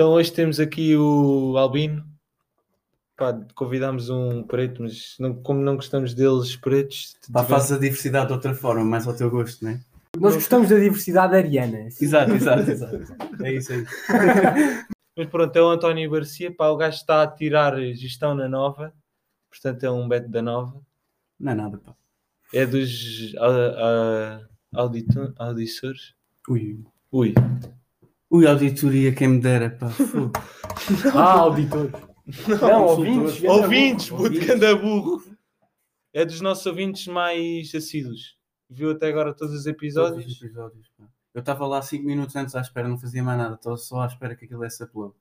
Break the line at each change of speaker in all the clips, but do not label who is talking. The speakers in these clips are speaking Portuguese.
Então hoje temos aqui o Albino. Pá, convidámos um preto, mas não- como não gostamos deles pretos,
Pá,
tivemos-
fazes a diversidade de outra forma, mais ao teu gosto, não é?
Nós gostamos da diversidade ariana.
Exato, exato, exato. É isso aí.
Mas pronto, é o António Garcia. Pá, o gajo está a tirar gestão na nova, portanto é um beto da nova.
Não é nada, pá.
É dos a, audito- auditores.
Ui.
Ui,
Ui, auditoria, quem me dera, pá.
Ah, auditor. Não, ouvintes. ganda
ouvintes,
burro.
puto, ganda burro. É dos nossos ouvintes mais assíduos. Viu até agora todos os
Todos
episódios?
os episódios, pá. Eu estava lá 5 minutos antes à espera, não fazia mais nada, estava só à espera que aquilo desse upload.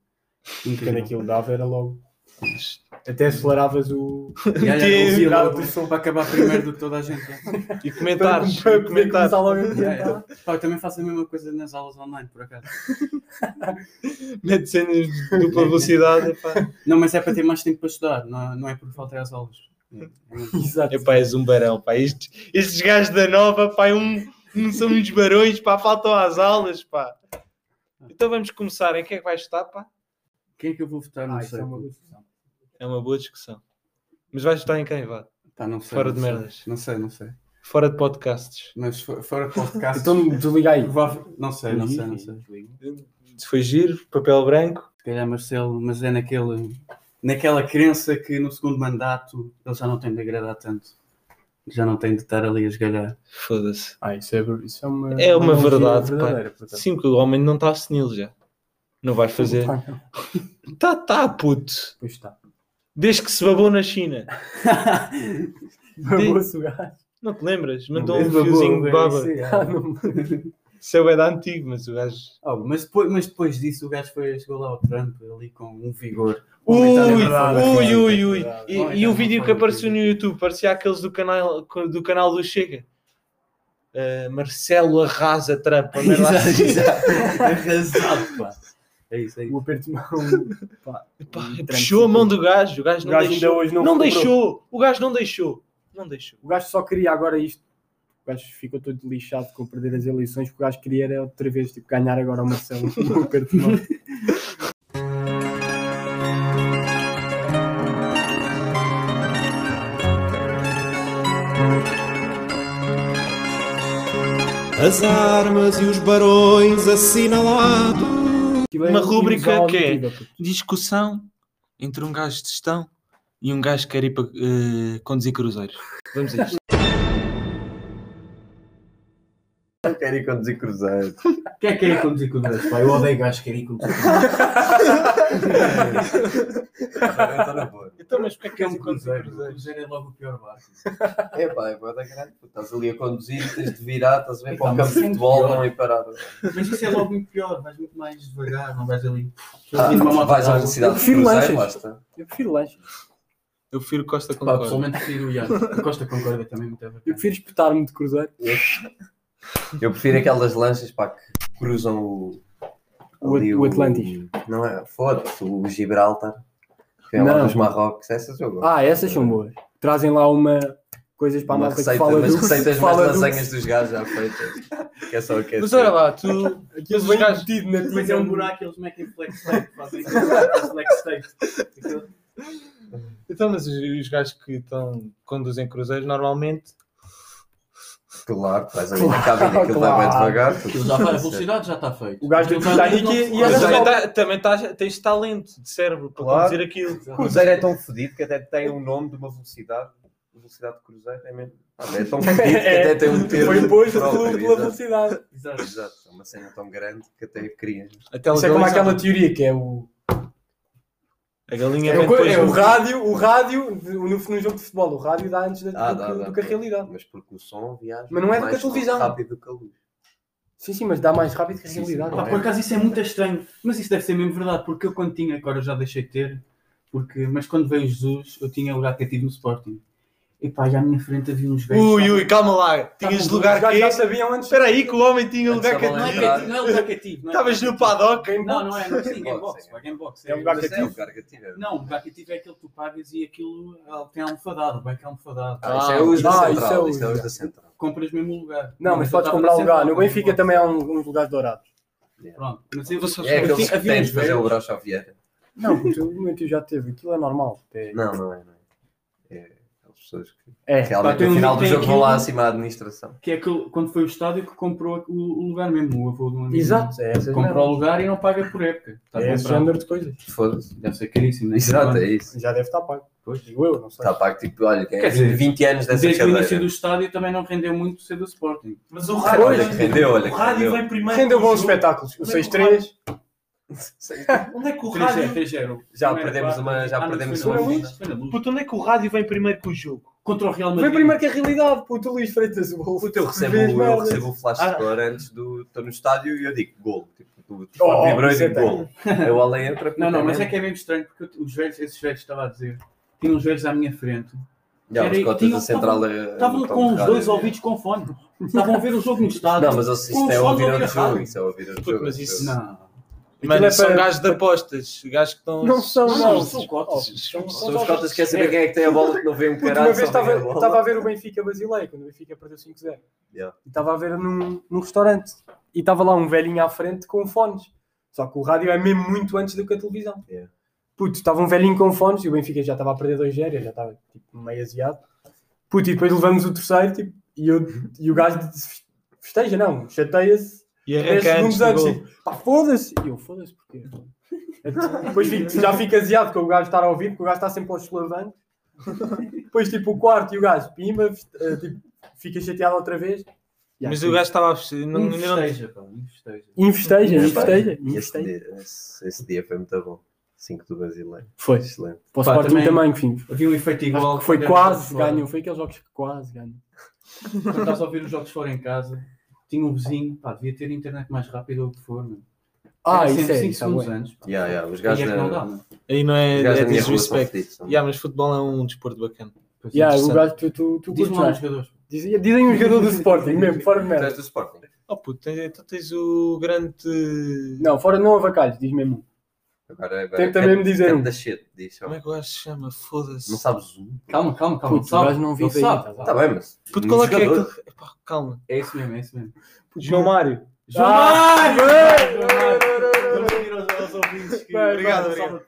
Quando aquilo dava era logo. Até aceleravas o.
E eu via
Virava
logo para acabar primeiro do que toda a gente.
E comentários.
Para
e
começar logo a
É,
comentar.
pá, eu também faço a mesma coisa nas aulas online, por acaso.
Mete cenas de dupla velocidade. Epá.
Não, mas é para ter mais tempo para estudar, não, não é por falta às aulas. É, é-
Exato.
Epá, és um barão. Pá. Estes, estes gajos da nova pá, é um, não são uns barões. Pá, faltam às aulas. Pá. Então vamos começar. Em que é que vai estar? Pá?
Quem é que eu vou votar? Não
Ah,
sei.
é uma.
É uma boa discussão. Mas vais estar em quem? Vá?
Pá, não sei,
Fora
não
de
sei.
merdas.
Não sei, não sei.
Fora de podcasts.
Mas fo- fora de podcast.
Então desliga aí.
Não sei, não sei, não sei.
Se foi giro, papel branco.
Se calhar Marcelo, mas é naquele, naquela crença que no segundo mandato ele já não tem de agradar tanto. Já não tem de estar ali a esgalhar.
Foda-se.
Ah, isso é, isso é uma.
É uma
analogia
verdade, pá. Sim, porque o homem não está senil já. Não vai fazer.
Não.
Tá, tá, puto.
Pois está.
Desde que se babou na China.
Babou-se o gajo.
Não te lembras? Mandou um
babou,
fiozinho de
é
baba.
isso aí,
Ah, não.
Isso é o da antigo, mas o gajo.
Oh, mas, depois, mas depois disso o gajo foi, chegou lá ao Trump ali com um vigor.
Ui,
é
ui, ui, ui. E, e o vídeo que apareceu no. YouTube parecia aqueles do canal, do canal do Chega. Uh, Marcelo arrasa Trump.
Exato, exato. Arrasado, pá. É isso aí.
O aperto de mão. Pá,
Pá,
o Trump
puxou a mão do gajo. O gajo
O
não
gajo ainda
deixou.
hoje não
não deixou. O gajo não deixou. Não deixou.
O gajo só queria agora isto. O gajo ficou todo lixado com perder as eleições, porque o gajo queria era outra vez tipo, ganhar agora o Marcelo no aperto de mão.
As armas e os barões assinalados.
É
Uma rúbrica que é-
puto.
Discussão entre um gajo de gestão e um gajo que quer ir para uh, conduzir cruzeiros. Vamos a isto.
Eu quero ir conduzir cruzeiro.
Quem é que quer ir conduzir pá? Eu odeio gajos que querem ir conduzir
Eu boa.
Então, mas porquê é que
é um
queres ir conduzir cruzeiros?
cruzeiro é logo o pior barco.
É pá, é boa da grande. Estás ali a conduzir, tens de virar, estás a ver para o campo de
sempre
futebol, não ir parado.
Mas isso é logo muito pior. Vais muito mais devagar, não vais ali.
Ah, vais à velocidade de cruzeiro, basta.
Eu prefiro lanches.
Eu prefiro Costa
Pá,
Concorde.
pessoalmente prefiro o Costa Concórdia também muito
Eu
bacana.
prefiro espetar-me de cruzeiro.
Eu prefiro aquelas lanchas pá, que cruzam o.
O
ali
o Atlantis.
Não é? Foda-se, o Gibraltar. Que é lá
Não.
dos Marrocos, essas eu gosto.
Ah, essas são boas. Trazem lá uma coisas para a
Uma
malta que
receita,
fala
mas
do
receitas
que
mais
fala do-
lasanhas dos gajos já feitas. Que é só aquecer.
Mas olha lá, tu. Mas
vem
gajos-
metido na
Depois
tinta.
é um buraco eles metem flex tape. Fazem flex tape.
Então, mas os, os gajos que estão, conduzem cruzeiros normalmente.
Claro, faz ali na cabine aquilo vai bem
Claro.
devagar.
Aquilo já vai, a velocidade já está feita.
O gajo
já
Titanic e- e
Mas
também, tá, também tá- tens talento de cérebro para
Claro.
conduzir aquilo.
O cruzeiro é tão fodido que até tem um nome de uma velocidade. A velocidade de cruzeiro é mesmo. Ah, É tão fodido que até tem um termo.
Foi imposto pela, velocidade.
Exato.
Exato, é uma cena tão grande que até cria.
Até
Isso é como aquela teoria que é o.
A galinha
É,
vem
o,
depois
é o
do-
rádio, o rádio, no, no jogo de futebol, o rádio dá antes da,
Ah,
do,
dá,
que-
dá.
do que a realidade.
Mas porque o som viaja.
Mas não é do que a
mais
televisão.
rápido do que a luz.
Sim, sim, mas dá mais rápido que a
Sim, sim.
realidade.
Pá, por acaso isso é muito estranho, mas isso deve ser mesmo verdade, porque eu quando tinha, agora já deixei de ter, porque, mas quando veio Jesus, eu tinha lugar cativo no Sporting. E pá, e à minha frente havia uns velhos.
Ui, ui, calma lá. Tinhas
Os
lugar que
já sabiam antes.
Espera aí que o homem tinha
Antes
lugar
bola
Não é, não é lugar cativo. não é
Estavas
lugar
no paddock.
Não, não é, não é
Box, é.
pá, Game Box.
É lugar
Mas é
cativo.
o lugar cativo.
Não, o lugar cativo é aquele que tu pagas e aquilo tem almofadado, bem que é almofadado.
Ah, isso é os da
Ah,
central.
isso é
é
os
da central.
Compras mesmo o lugar.
Não, mas podes comprar lugar. No Benfica também há um- uns lugares dourados.
Pronto. Mas eu,
Vou só-
É aqueles que
uns
de fazer o broche ao Vieira.
Não, porque o meu tio já teve, aquilo é normal. É,
Não, não é, não é. É pessoas que
é.
realmente no
um
final do jogo vão lá
aquilo-
acima da administração.
Que é aquele, quando foi o estádio que comprou o, lugar mesmo, o avô do amigo.
Exato, é essas
Comprou o lugar e não paga por época. Está
É esse género de coisas.
Foda-se.
Deve ser caríssimo, né?
Exato, é isso.
Já deve estar pago.
Pois.
Digo eu, não sei.
Está pago, tipo, olha, que é
Quer dizer,
20 anos dessa
Desde o início
cadeira.
do estádio também não rendeu muito ser do Sporting.
Mas o
Olha
rádio,
que rendeu, olha
o rádio
rendeu.
vem primeiro.
Rendeu bons espetáculos. O
Onde é que
6-3.
Onde é que o
3-0,
rádio.
3-0.
Já
Primeira
perdemos uma- já
Ah, não,
perdemos
foi na
uma.
Luz, foi na Luz.
Puto, onde é que o rádio vem primeiro que o jogo?
Contra o Real
Foi
Madrid.
primeiro que a realidade, puto. O Luís Freitas, o gol.
Puta, eu recebo,
Vês
eu
merdas.
recebo o flash
Ah.
score antes do. Estou no estádio e eu digo gol. Tipo, tu tipo,
Oh,
vibrou e
isso é
digo gol. Eu olhei entra.
Não, não, mas é que é mesmo estranho porque os velhos, esses velhos estava a dizer, tinham uns velhos à minha frente,
Já, os cotas da central. é-
estavam
não
com os dois ouvidos com fone. Estavam a ver o jogo no estádio.
Não, mas isso
com os
é ouvir o jogo. Isso é ouvir o
Puto,
jogo.
mas isso-
Não.
Mano,
é
são
para-
gajos de apostas. Gajos que estão.
Não são,
Não,
não.
são cotas.
São-
São os cotas que querem saber quem é que tem a bola que não vê um
Puto,
caralho.
uma vez
vê a
estava estava a ver o Benfica Basileia, quando o Benfica perdeu 5-0.
Yeah.
E estava a ver num, num restaurante. E estava lá um velhinho à frente com fones. Só que o rádio é mesmo muito antes do que a televisão.
Yeah.
Puto, estava um velhinho com fones e o Benfica já estava a perder 2-0, eu já estava tipo, meio aziado. Puto, e depois levamos o terceiro tipo, e, eu, e o gajo disse, festeja, não, chateia-se
E
10
arranca antes
segundos
do
antes.
gol.
Tipo, pá, foda-se! E eu, foda-se porquê? Depois fico- já fico aziado com o gajo estar a ouvir, porque o gajo está sempre aos solavancos. Depois, tipo, o quarto e o gajo, pimba, eh, tipo, fica chateado outra vez. Yeah,
Mas
tipo,
o gajo estava a festejar. Não,
Não
ainda não-
festeja, pá.
Investeja, investeja,
Esse
investeja.
dia, esse, esse dia foi muito bom. 5 do brasileiro.
Foi.
Excelente.
Para o Sporting
também-
também, enfim.
Havia um efeito igual.
Acho que foi quase ganho. Foi aqueles jogos que quase ganho.
Quando estás a ouvir os jogos fora em casa, tinha um vizinho, pá, devia ter internet mais rápida ou o que for, mano.
Ah,
Era
isso é, isso é
segundos antes. pá.
Yeah, yeah, os
Aí
gajos
é que não dá, mano.
Aí não é,
os gajos
é
da minha rua são
disrespect.
fedidos.
Yeah, mas futebol é um desporto bacana.
Pois
Yeah, o
Interessante.
gajo, tu, tu, tu
Diz-me
curtes
lá
mais.
os jogadores.
Dizem, dizem um jogador do Sporting mesmo, fora de
Tu
merda.
és do Sporting?
Oh puto, tens, então tens o grande.
Não, fora não avacalhos, diz mesmo.
Agora, agora
Tenta
canta-
mesmo dizer
canta
um.
shit, diz.
Como é que o gajo se chama? Foda-se.
Não sabes um?
Calma, calma, calma.
Putz, o gajo não vive aí.
sabe.
tá
bem, mas.
Puto, qual é que é aquele. Epá, calma.
É isso mesmo, é isso mesmo.
Puto, João Mário.
João
Ah,
Mário!
obrigado, obrigado.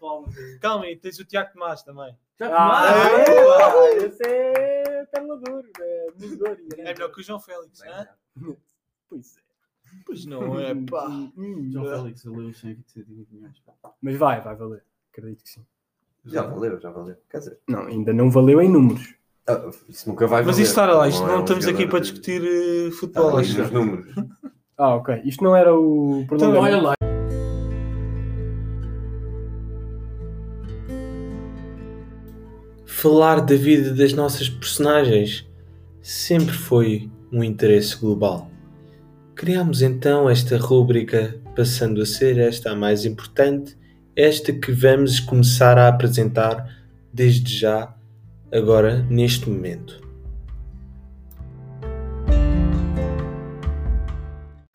Calma aí, tens o Tiago Tomás também.
João
Ah,
Mário!
é, esse é perna dura, é duro.
É melhor que o João Félix, não é?
Pois é.
Pois não é, pá.
Hum,
João Félix valeu 120 milhões. pá.
Mas vai, vai valer. Acredito que sim.
Já valeu, já valeu. Quer dizer,
Não, ainda não valeu em números.
ah, isso nunca vai
Mas
valer.
isto está lá, isto
é
não
um
estamos aqui
jogador
para
de-
discutir eh,
Está
futebol,
ali
acho.
nos números.
Ah, ok. Isto não era o
Então,
prolongamento.
olha lá.
Falar da vida das nossas personagens sempre foi um interesse global. Criamos então esta rúbrica, passando a ser esta a mais importante, esta que vamos começar a apresentar desde já, agora neste momento.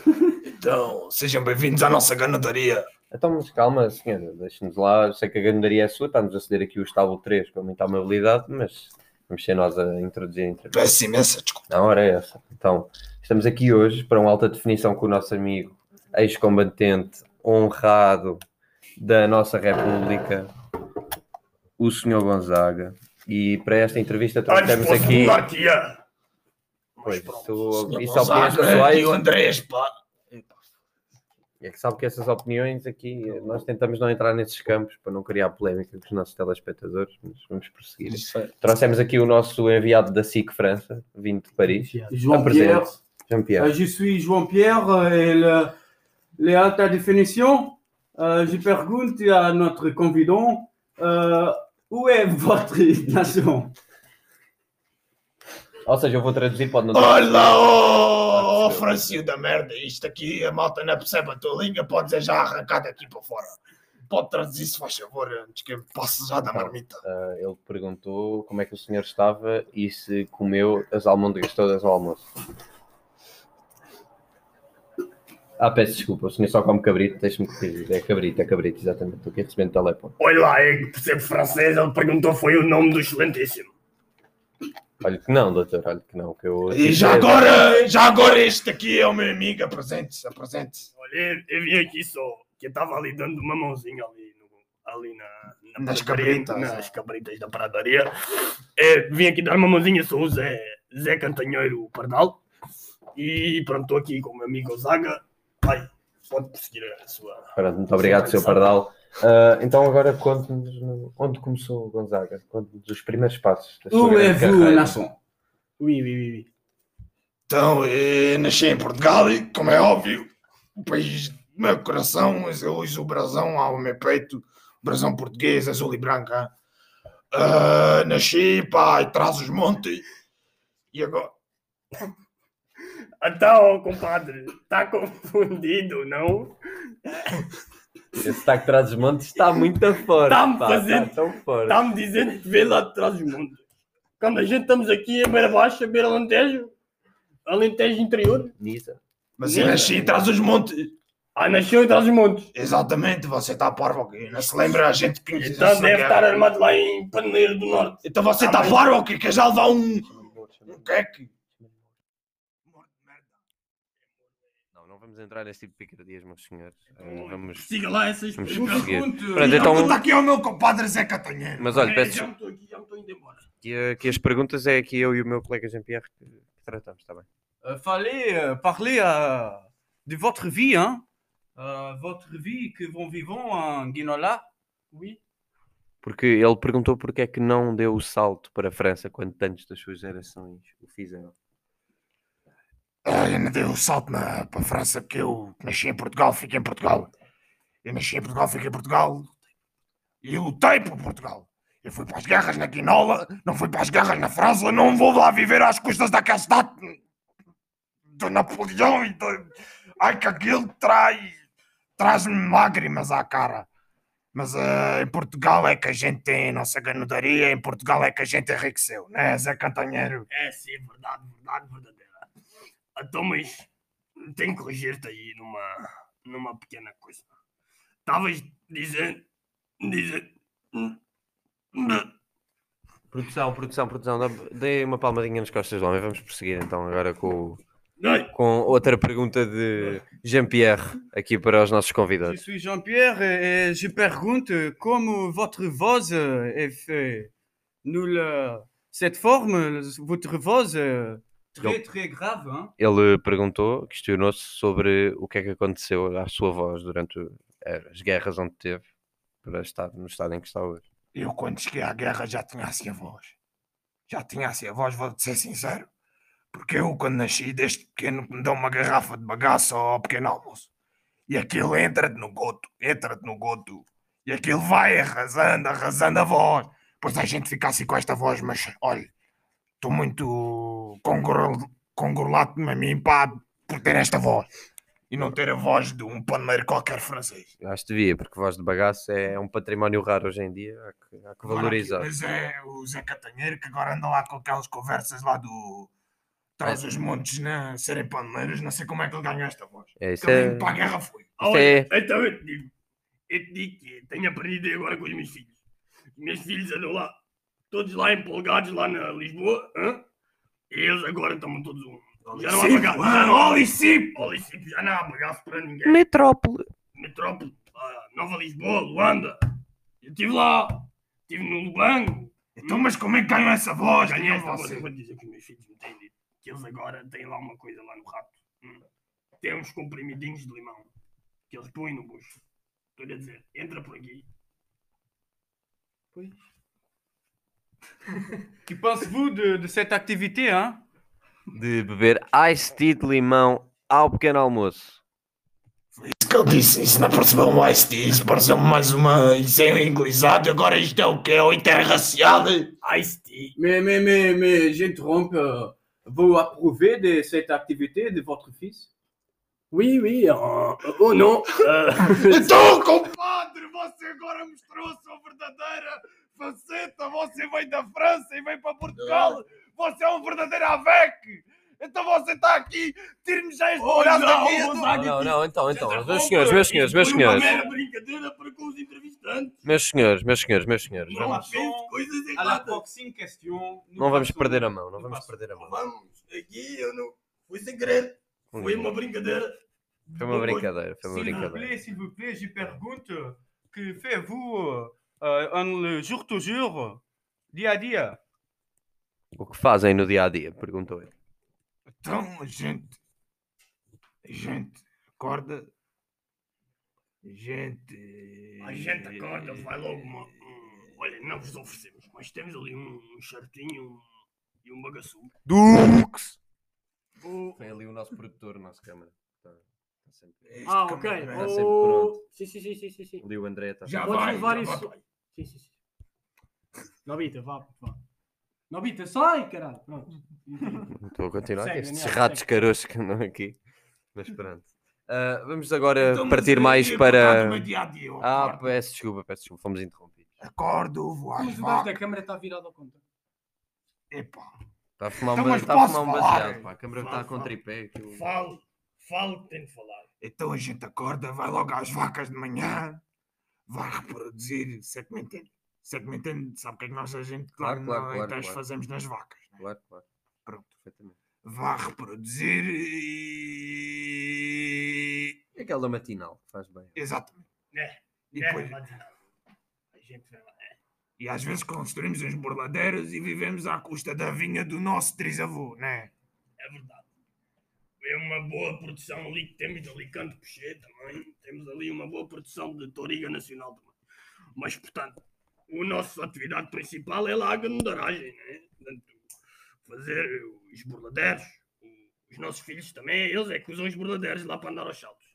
Então, sejam bem-vindos à nossa ganadaria.
Então, mas calma, senhora, deixe-nos lá. Eu sei que a gandaria é sua, estamos a ceder aqui o estábulo 3 com muita amabilidade, mas vamos ser nós a introduzir a entrevista.
Peço imensa desculpa.
Hora é essa. Então, estamos aqui hoje para uma alta definição com o nosso amigo, ex-combatente, honrado da nossa República, o Sr. Gonzaga. E para esta entrevista trouxemos aqui. Pois, isso, é opiniões pessoais.
E o Andrés, pá.
É que sabe que essas opiniões aqui, nós tentamos não entrar nesses campos para não criar polémica com os nossos telespectadores, mas vamos prosseguir. Trouxemos aqui o nosso enviado da SIC França, vindo de Paris.
João
Apresente.
Pierre.
Jean-Pierre.
Euh, je suis João Pierre et le, les alta définition. Euh, je pergunte à notre convidant euh, où est votre nation
Ou seja, eu vou traduzir, pode não
Olha lá, oh, oh Francio da merda. Isto aqui, a malta não percebe a tua língua. Pode dizer já arrancar daqui para fora. Pode traduzir, se faz favor, antes que eu passe já da marmita.
Ah, ele perguntou como é que o senhor estava e se comeu as almôndegas todas ao almoço. Ah, peço desculpa, o senhor só come cabrito, deixa-me corrigir. É cabrito, é cabrito, exatamente. Estou aqui recebendo telefone.
Olha lá, é que percebe francês. Ele perguntou foi o nome do excelentíssimo.
Olha que não, doutor, olha que não. Que eu,
E já agora, já agora este aqui é o meu amigo, apresente-se, apresente-se.
Olha, eu vim aqui só, que eu estava ali dando uma mãozinha ali, no- ali na, na
Nas cabritas,
Nas cabritas da pradaria. É, vim aqui dar uma mãozinha, sou o Zé, Zé Cantanheiro Pardal. E pronto, estou aqui com o meu amigo Zaga. Vai, pode prosseguir a sua.
Pronto, muito obrigado, Sr. Pardal. Ah, então agora conte-nos no- onde começou o Gonzaga, conte-nos os primeiros passos da sua grande carreira.
Oui, oui, oui, oui.
Então, eu nasci em Portugal e, como é óbvio, o país do meu coração, mas eu uso o brasão ao meu peito, o brasão português, azul e branco. hein? Ah, nasci, pá, e traz os montes. E agora,
Então, compadre, está confundido, não?
Esse destaque de trás dos montes está muito fora.
Está-me
pá,
fazendo-. Está-me dizendo que vê lá de trás dos montes. Quando a gente estamos aqui em Beira Baixa, Beira Alentejo, Alentejo interior.
Nisa.
mas eu nasci traz os montes.
Ah, nasceu em trás dos montes.
Exatamente, você está parvo aqui. Não se lembra a gente que nos
Então deve estar armado lá em Paneiro do Norte.
Então você
Ah,
está
mas-
parvo aqui, quer já levar um. Um queque?
Não, não vamos entrar nesse tipo de picardias, meus senhores. Ah, vamos...
Siga lá essas
Vamos
perguntas.
Pronto, então,
Pergunta aqui ao meu compadre Zé Catanheiro.
mas olha,
É,
peço
Já me estou aqui, já me estou indo embora.
que, que as perguntas é aqui eu e o meu colega Jean-Pierre que, que tratamos, está bem?
Euh, fallait euh, parler euh, de votre vie, hein? Euh, votre vie que vous vivons en Guinola. Oui.
Porque ele perguntou porque é que não deu o salto para a França quando tantos das suas gerações o fizeram.
Eu não dei o salto na, para a França porque eu nasci em Portugal, fiquei em Portugal. Eu nasci em Portugal, fiquei em Portugal e lutei por Portugal. Eu fui para as guerras na Guinola, não fui para as guerras na França, não vou lá viver às custas daquela cidade do Napoleão e do... Ai que aquilo traz, traz-me lágrimas à cara. Mas ah, em Portugal é que a gente tem a nossa ganadoria, em Portugal é que a gente enriqueceu, né, Zé Cantanheiro?
É sim, verdade, verdade, verdadeira. Então, mas tenho que corrigir-te aí numa, numa pequena coisa. Estavas dizendo. dizendo.
Produção, produção, produção, dê uma palmadinha nas costas do homem. Vamos prosseguir então agora com, com outra pergunta de Jean-Pierre aqui para os nossos
Je
convidados.
suis Jean-Pierre et je pergunte comment votre euh, est faite. Nous. Cette forme, votre est très très grave, hein?
Ele perguntou, questionou-se sobre o que é que aconteceu à sua voz durante as guerras onde teve para estar no estado em que está hoje.
Eu, quando cheguei à guerra, já tinha assim a voz. Já tinha assim a voz, vou-te ser sincero. Porque eu, quando nasci, desde pequeno, me dão uma garrafa de bagaço ao pequeno almoço. E aquilo entra-te no goto, entra-te no goto. E aquilo vai arrasando, arrasando a voz. Depois a gente fica assim com esta voz, mas olha, estou muito congru- congratulado a mim pá, por ter esta voz. E não ter a voz de um paneiro qualquer francês.
Acho que devia, porque voz de bagaço é um património raro hoje em dia, há que, há que valorizar.
aqui, Mas é o Zé Catanheiro que agora anda lá com aquelas conversas lá do. Traz os montes né, serem paneleiros, não sei como é que ele ganhou esta voz.
É, isso é,
para a guerra foi.
isso é,
então eu te digo. Eu te digo que tenho aprendido agora com os meus filhos. Os meus filhos andam lá, todos lá empolgados lá na Lisboa. hã? E eles agora estão todos um. Já não há bagaço. Já não há
Olicipo!
Olicipo, já não há bagaço para ninguém.
metrópole.
Metrópole, ah, Nova Lisboa, Luanda. Eu estive lá, estive no Lubango.
Então, mas como é que ganhou essa voz?
Ganhei
Ganhou
esta voz, eu vou dizer que os meus filhos me têm dito que eles agora têm lá uma coisa lá no rato. Hum. Tem uns comprimidinhos de limão que eles põem no bucho. Estou-lhe a dizer, entra por aqui.
Que pensez-vous de, de cette activité, hein?
De beber ice tea de limão ao pequeno almoço.
Isso que ele disse, isso não percebeu mais disso, pareceu mais uma. Isso é inglesado, agora isto é o quê? É o interracial?
Ice tea.
Mais, mais, mais, mais j'interromps. euh, vous approuvez de cette activité de votre fils?
Oui, oui, ou não. ah,
Então, compadre, você agora mostrou a sua verdadeira faceta. Você veio da França e veio para Portugal. Você é um verdadeiro AVEC. Então você está aqui, tire-me já este
Oh,
olhar
não,
daqui.
Gonzaga,
Não, não, então, então, meus senhores, meus senhores, meus
foi uma
senhores.
mera brincadeira. brincadeira para com os entrevistantes.
Meus senhores, meus senhores, meus senhores,
Não
vamos,
coisas erradas.
nous
não vamos perder a mão, não vamos perder a mão.
Vamos, aqui eu não. Foi sem querer. Foi uma brincadeira.
Foi uma brincadeira, foi uma
S'il vous
brincadeira.
plaît, s'il vous plaît, je pergunte que faites-vous le jour au jour, dia a dia?
O que fazem no dia a dia? Perguntou ele.
Então a gente. A gente acorda. A gente.
A gente acorda, vai logo uma. um- olha, não vos oferecemos, mas temos ali um, um chartinho um- e um bagaço.
Dux!
Foi ali o nosso produtor, o nosso câmara. Está, sempre,
Ah, ok.
Está sempre
Oh,
pronto.
Sim, sim, sim, sim, sim, sim.
Ali o André está
Já
sempre-
Podes
vai,
levar isso.
vai.
Sim, sim, sim. Nobita, vá, vá. Nobita, sai, caralho. Pronto.
Estou a continuar.
Segue,
Estes
Daniel,
ratos
segue.
caroços que andam aqui. Mas pronto. Ah, vamos agora
Então, mas
partir
eu
mais
ia
para.
meu dia a dia, eu
Ah,
acordo.
peço desculpa, peço desculpa, fomos interrompidos.
Acordo, vou às
Mas o gajo
vacas.
da câmara está virado ao contra.
Epá.
Está a fumar,
Então,
um,
mas
está a
posso
fumar um
falar?
baseado. Pá. A câmara
Fala,
está com
fala.
tripé. aquilo-
Fale, fale o que tem de falar.
Então a gente acorda, vai logo às vacas de manhã, vai reproduzir, se é que me entende. Se é que me entende, sabe o que é que nós a gente
Claro, claro,
no
claro,
Alentejo
claro.
fazemos nas vacas. né?
Claro, claro.
Pronto.
Perfeitamente.
Vai reproduzir e.
É aquela matinal que faz bem.
Exatamente.
É,
E,
é,
depois,
matinal. A gente vai lá. é.
e às vezes construímos uns borladeiros e vivemos à custa da vinha do nosso trisavô, né?
É verdade. É uma boa produção ali que temos de Alicante Peixê também. Temos ali uma boa produção de Toriga Nacional também. Mas, portanto, a nossa atividade principal é lá a gandaragem, né? Portanto, fazer os burladeiros. Os nossos filhos também, eles é que usam os burladeiros lá para andar aos saltos.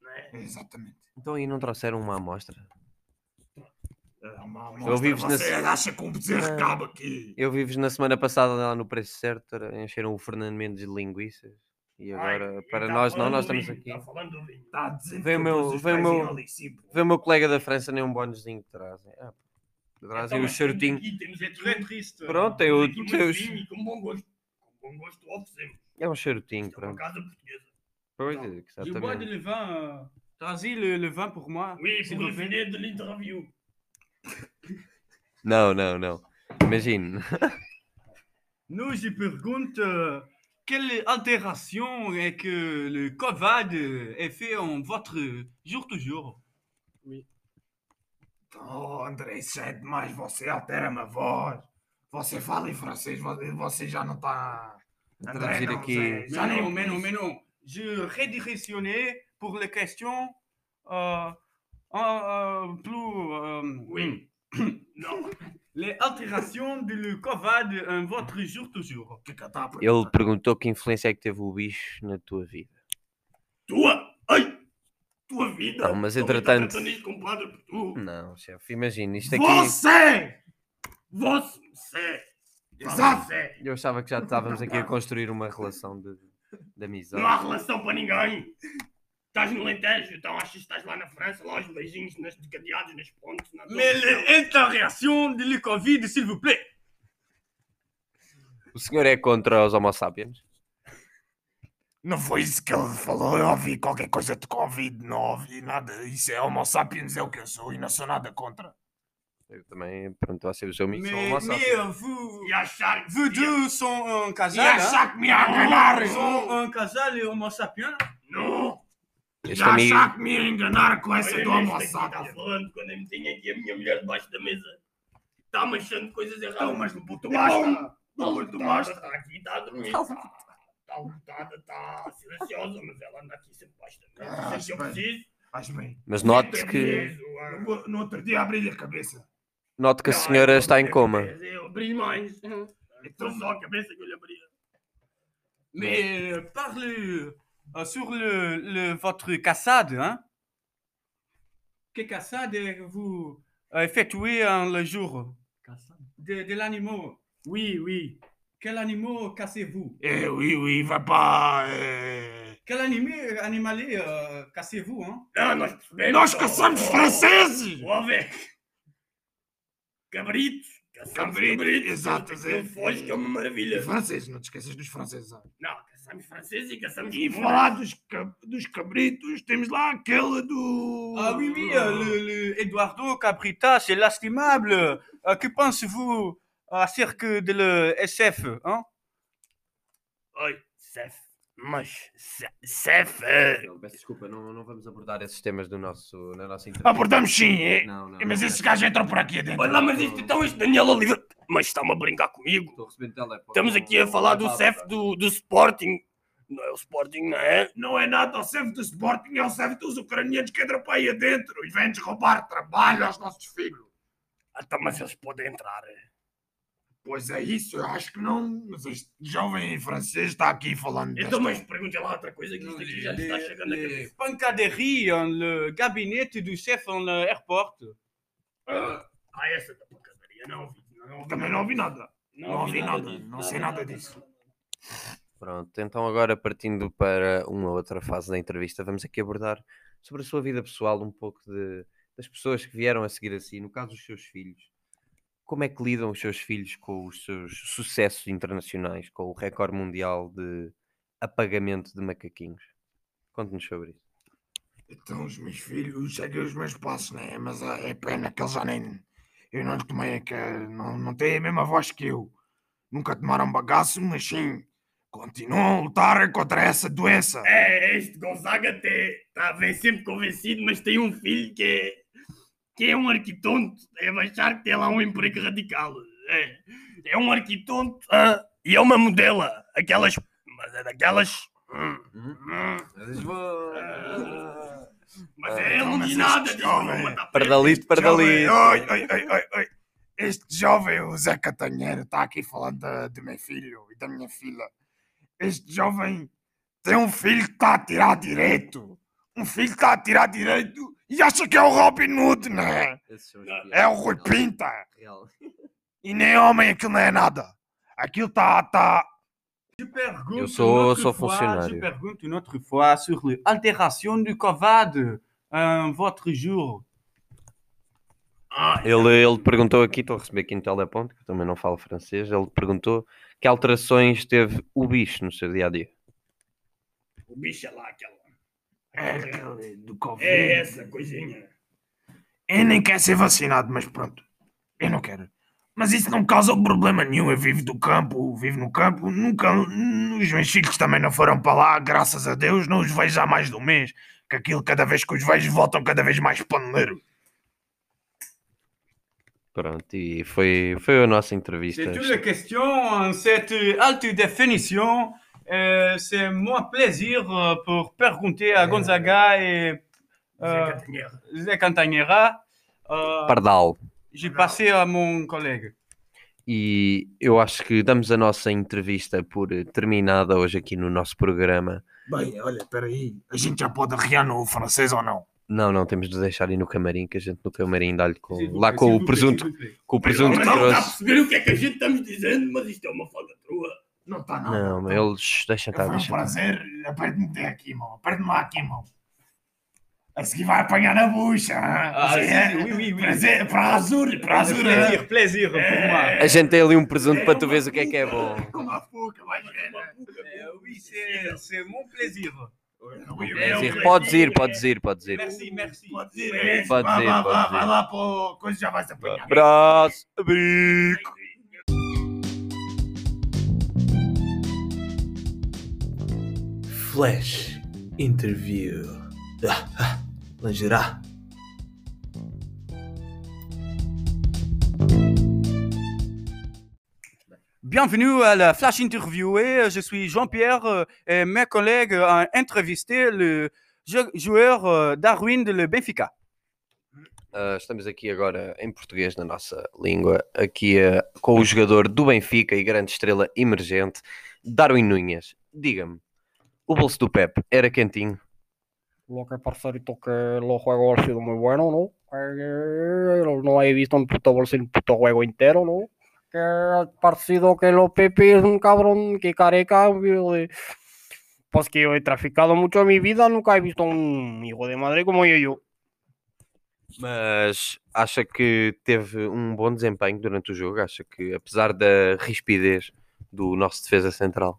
Né?
Exatamente.
Então aí não trouxeram uma amostra?
É uma
Eu vivo
amostra, você
na-
acha que um bezerro
Não.
cabe aqui?
Eu vives na semana passada lá no preço certo, era- encheram o Fernando Mendes de linguiças. E agora,
Ai,
para
tá
nós não, nós estamos
vinho,
aqui.
Está falando.
Está a dizer
Vem o meu- vem o meu-
em Alicibo.
Vê o meu colega da França, nem um bónuszinho que trazem. Ah, trazem
Então,
o charutinho.
Aqui temos
É très triste.
Pronto, tem o teus.
com bom gosto. Com bom gosto oferecemos.
É um charutinho,
Isto é uma
pronto.
casa portuguesa.
Pois,
Je bois de
exatamente.
le vin. euh, Trazis le, le vin pour moi.
Oui, pour le filet de l'interview.
Não, não, não. Imagine.
Nous, je pergunte quelle altération est que le COVID est fait en votre jour au jour.
Oh, André, é demais. Você altera-me a voz. Você fala em francês, você, já não está. Já
Mais
nem
non, mais non, mais non. Je redirectionnais pour les questions euh, euh, plus. euh,
Oui. Non.
Les altérations de le COVID en votre jour
que a
Ele perguntou que influência é que teve o bicho na tua vida.
Tua? Ai! Tua vida!
Não, mas entretanto-. Não, chefe, imagina, isto aqui.
Você!
Você!
Exato.
Eu achava que já estávamos aqui a construir uma relação de, de amizade.
Não há relação para ninguém. Estás no Alentejo, então achas que estás lá na França, lá aos beijinhos, nas cadeados, nas pontes. Na
Mais les altérations de le COVID, s'il vous plaît.
O senhor é contra os homo sapiens?
Não foi isso que ele falou. Eu ouvi qualquer coisa de Covid, não ouvi nada. Isso é Homo sapiens, é o que eu sou e não sou nada contra.
Eu também, pronto, vai ser o seu amigo, sou homo
mais
sapiens.
vous,
E achar que.
vous deux sont un
E
casal. hein?
achar que me ia enganar!
Sont un casal et homo sapiens.
Não!
Este
E
amigo,
achar que me ia enganar com essa do
aqui, está falando quando eu me tinha aqui a minha mulher debaixo da mesa. Está manchando coisas erradas.
Então, mas puto,
Não,
basta!
Está
Puto,
lutada,
basta!
está aqui, está a dormir. Está lutada, está silenciosa, mas ela anda aqui sempre debaixo da mesa.
Ah,
Sempre que eu preciso.
Acho bem.
mas note que,
ah.
No, no outro dia abri-lhe a cabeça.
note que a
Não,
senhora
eu
está em
abri
coma.
Eu abri mais. Então só a cabeça que eu lhe abria.
Mais euh, parle euh, sur le, le- votre cassade. Hein? Que cassade vous euh, effectuez en le jour de, de l'animal? Oui, oui. Quel animal cassez-vous?
É, oui, oui, vai para. É...
Quel animal, animal euh, cassez-vous hein?
Nós ó,
caçamos
ó,
franceses!
Ó, velho. Cabritos. Caçamos
Cabrito,
cabritos.
exato, Zé.
foge que é uma maravilha.
E franceses, não te esqueças dos franceses.
Não, Somos franceses e caçamos
E falar dos, dos cabritos, temos lá aquele do.
Ah oui, oui, euh, le, le Eduardo Cabrita, c'est lastimable. Euh, que pensez-vous acerca de le SF hein?
Oi, Cef. Mas, Cef. eh,
Peço desculpa, não, não vamos abordar esses temas do nosso, na nossa
Abordamos sim, é?
Não, não.
Mas
não,
esse
não.
gajo entrou por aqui adentro.
Olha lá, mas isto então, este Daniel Oliveira. Mas está-me a brincar comigo.
Estou recebendo telefone.
Estamos aqui a falar do Cef do, do Sporting. Não é o Sporting, não é?
Não é nada o CEF do Sporting, é o CEF dos ucranianos que entram para aí adentro e vêm-nos roubar trabalho aos nossos filhos.
Ah, tá, mas eles podem entrar. eh.
Pois é isso, eu acho que não. Mas este jovem francês está aqui falando.
Então,
desta-
mas pergunte lá outra coisa que isto aqui já está chegando a cabeça.
Pancadéries en le gabinete du chef en l'airport.
Ah, ah, essa da pancadaria, não ouvi. Não, ouvi
Também não ouvi nada. Não, ouvi nada,
disso,
não sei nada disso.
Pronto, então agora partindo para uma outra fase da entrevista, vamos aqui abordar sobre a sua vida pessoal, um pouco de, das pessoas que vieram a seguir a si, no caso dos seus filhos. Como é que lidam os seus filhos com os seus sucessos internacionais, com o recorde mundial de apagamento de macaquinhos? Conte-nos sobre isso.
Então os meus filhos seguem os meus passos, né? Mas ah, é pena que eles já nem. Eu não lhe tomei a que não, não têm a mesma voz que eu. Nunca tomaram bagaço, mas sim. Continuam a lutar contra essa doença.
É, este Gonzaga até está bem sempre convencido, mas tem um filho que é, que é um arquitonto. Deve achar que tem lá um emprego radical. É, é um arquitonto ah, e é uma modela. Aquelas. Mas é daquelas. hum, hum, ah, mas é
então, mas
iluminada,
este
diz tá
Pardalito, pardalito.
oi, oi, oi, oi, oi. Este jovem, o Zé Catanheiro, está aqui falando do meu filho e da minha filha. Este jovem tem um filho que está a tirar direito. Um filho que está a tirar direito e acha que é o Robin Hood, né? É o Rui Pinta. E nem homem, aquilo não é nada. Aquilo está. Tá...
Pergunte
Eu sou- sou
fois-
fonctionnaire.
Je pergunte une autre fois sur l'altération du Covid en votre jour.
Ele, ele perguntou aqui, estou a receber aqui no teleponto, que eu também não falo francês, ele perguntou que alterações teve o bicho no seu dia a dia.
o bicho é lá, aquela.
É do Covid.
É essa coisinha.
Eu nem quero ser vacinado, mas pronto. Eu não quero. Mas isso não causa problema nenhum. Eu vivo do campo, vivo no campo. Nunca. Os meus filhos também não foram para lá, graças a Deus. Não os vejo há mais de um mês. Que aquilo, cada vez que os vejo, voltam cada vez mais paneleiro.
Pronto, e foi, foi a nossa entrevista.
C'est toute la question en cette haute définition. Euh, c'est mon plaisir euh, pour pergunter à Gonzaga et
Zé
euh,
Catanheira.
Zé Cantanhera. Euh,
Pardal.
J'ai passé à mon collègue.
E eu acho que damos a nossa entrevista por terminada hoje aqui no nosso programa.
Bem, olha, espera aí. A gente já pode arriar no francês ou não?
Não, não, temos de deixar ir no camarim, que a gente no camarim dá-lhe com, lá com o presunto, com o presunto que
não está a
trouxe.
perceber o que é que a gente estamos dizendo, mas isto é uma falcatrua.
Não está não.
Não, mas eles deixa estar,
Foi um
deixa
prazer. Aperte-me até aqui, mão. Aperte-me lá aqui, mão. A seguir vai apanhar na bucha. hein?
Ah,
Sim, é?
oui, oui, oui.
Prazer, para azul, para azul.
Plaisir, plaisir moi.
A gente tem ali um presunto para tu veres o que é que é bom.
Com a fuca, vai ver. né?
Oui, c'est mon plaisir.
Oui,
É um
Dizer,
prazer,
Podes ir,
é.
podes ir, podes ir.
Merci, merci.
Pode ir, é isso.
Pode
Vá,
ir.
Vai lá para o coisa já vais apanhar.
Abraço, abrigo.
Flash Interview. Ah, ah, Lingerie.
Bienvenue à la Flash Interview. Et Je suis Jean-Pierre euh, et mes collègues ont entrevisté le jou- joueur euh, Darwin de Benfica.
Ah, estamos aqui agora em português na nossa língua, aqui ah, com o jogador do Benfica e grande estrela emergente, Darwin Núñez. Diga-me, o bolso do Pep era quentinho?
Lo que parcerito que los juegos han sido muy buenos, ¿no? No he visto un puto bolso un puto juego entero, ¿no? Que ha parecido que lo Pepe es un cabrón que careca. Pues que yo he traficado mucho en mi vida, nunca he visto un hijo de madre como yo. yo.
Mas acha que teve um bom desempenho durante o jogo? Acha que, apesar da rispidez do nosso defesa central?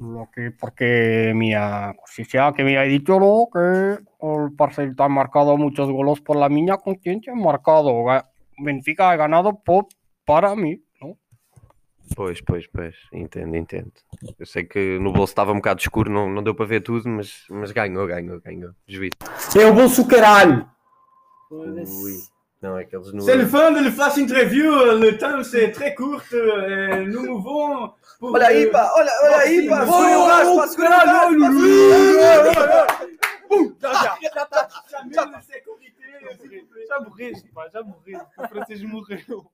Lo que, porque mía conciencia que me ha dicho, ¿no? Que el Barcelona ha marcado muchos goles por la minha conciencia, marcado. Benfica ha ganado por, para mí, ¿no?
Pois, pois, pois, entendo, entendo. Eu sei que no bolso estava um bocado escuro, não, não deu para ver tudo, mas, mas ganhou, ganhou, ganhou. Juízo.
É o bolso caralho!
Ui,
C'est le fin de la flash interview. Le temps c'est très court. Et nous mouvons. Pour
olha aí! Olha, olha
Já já
francês morreu.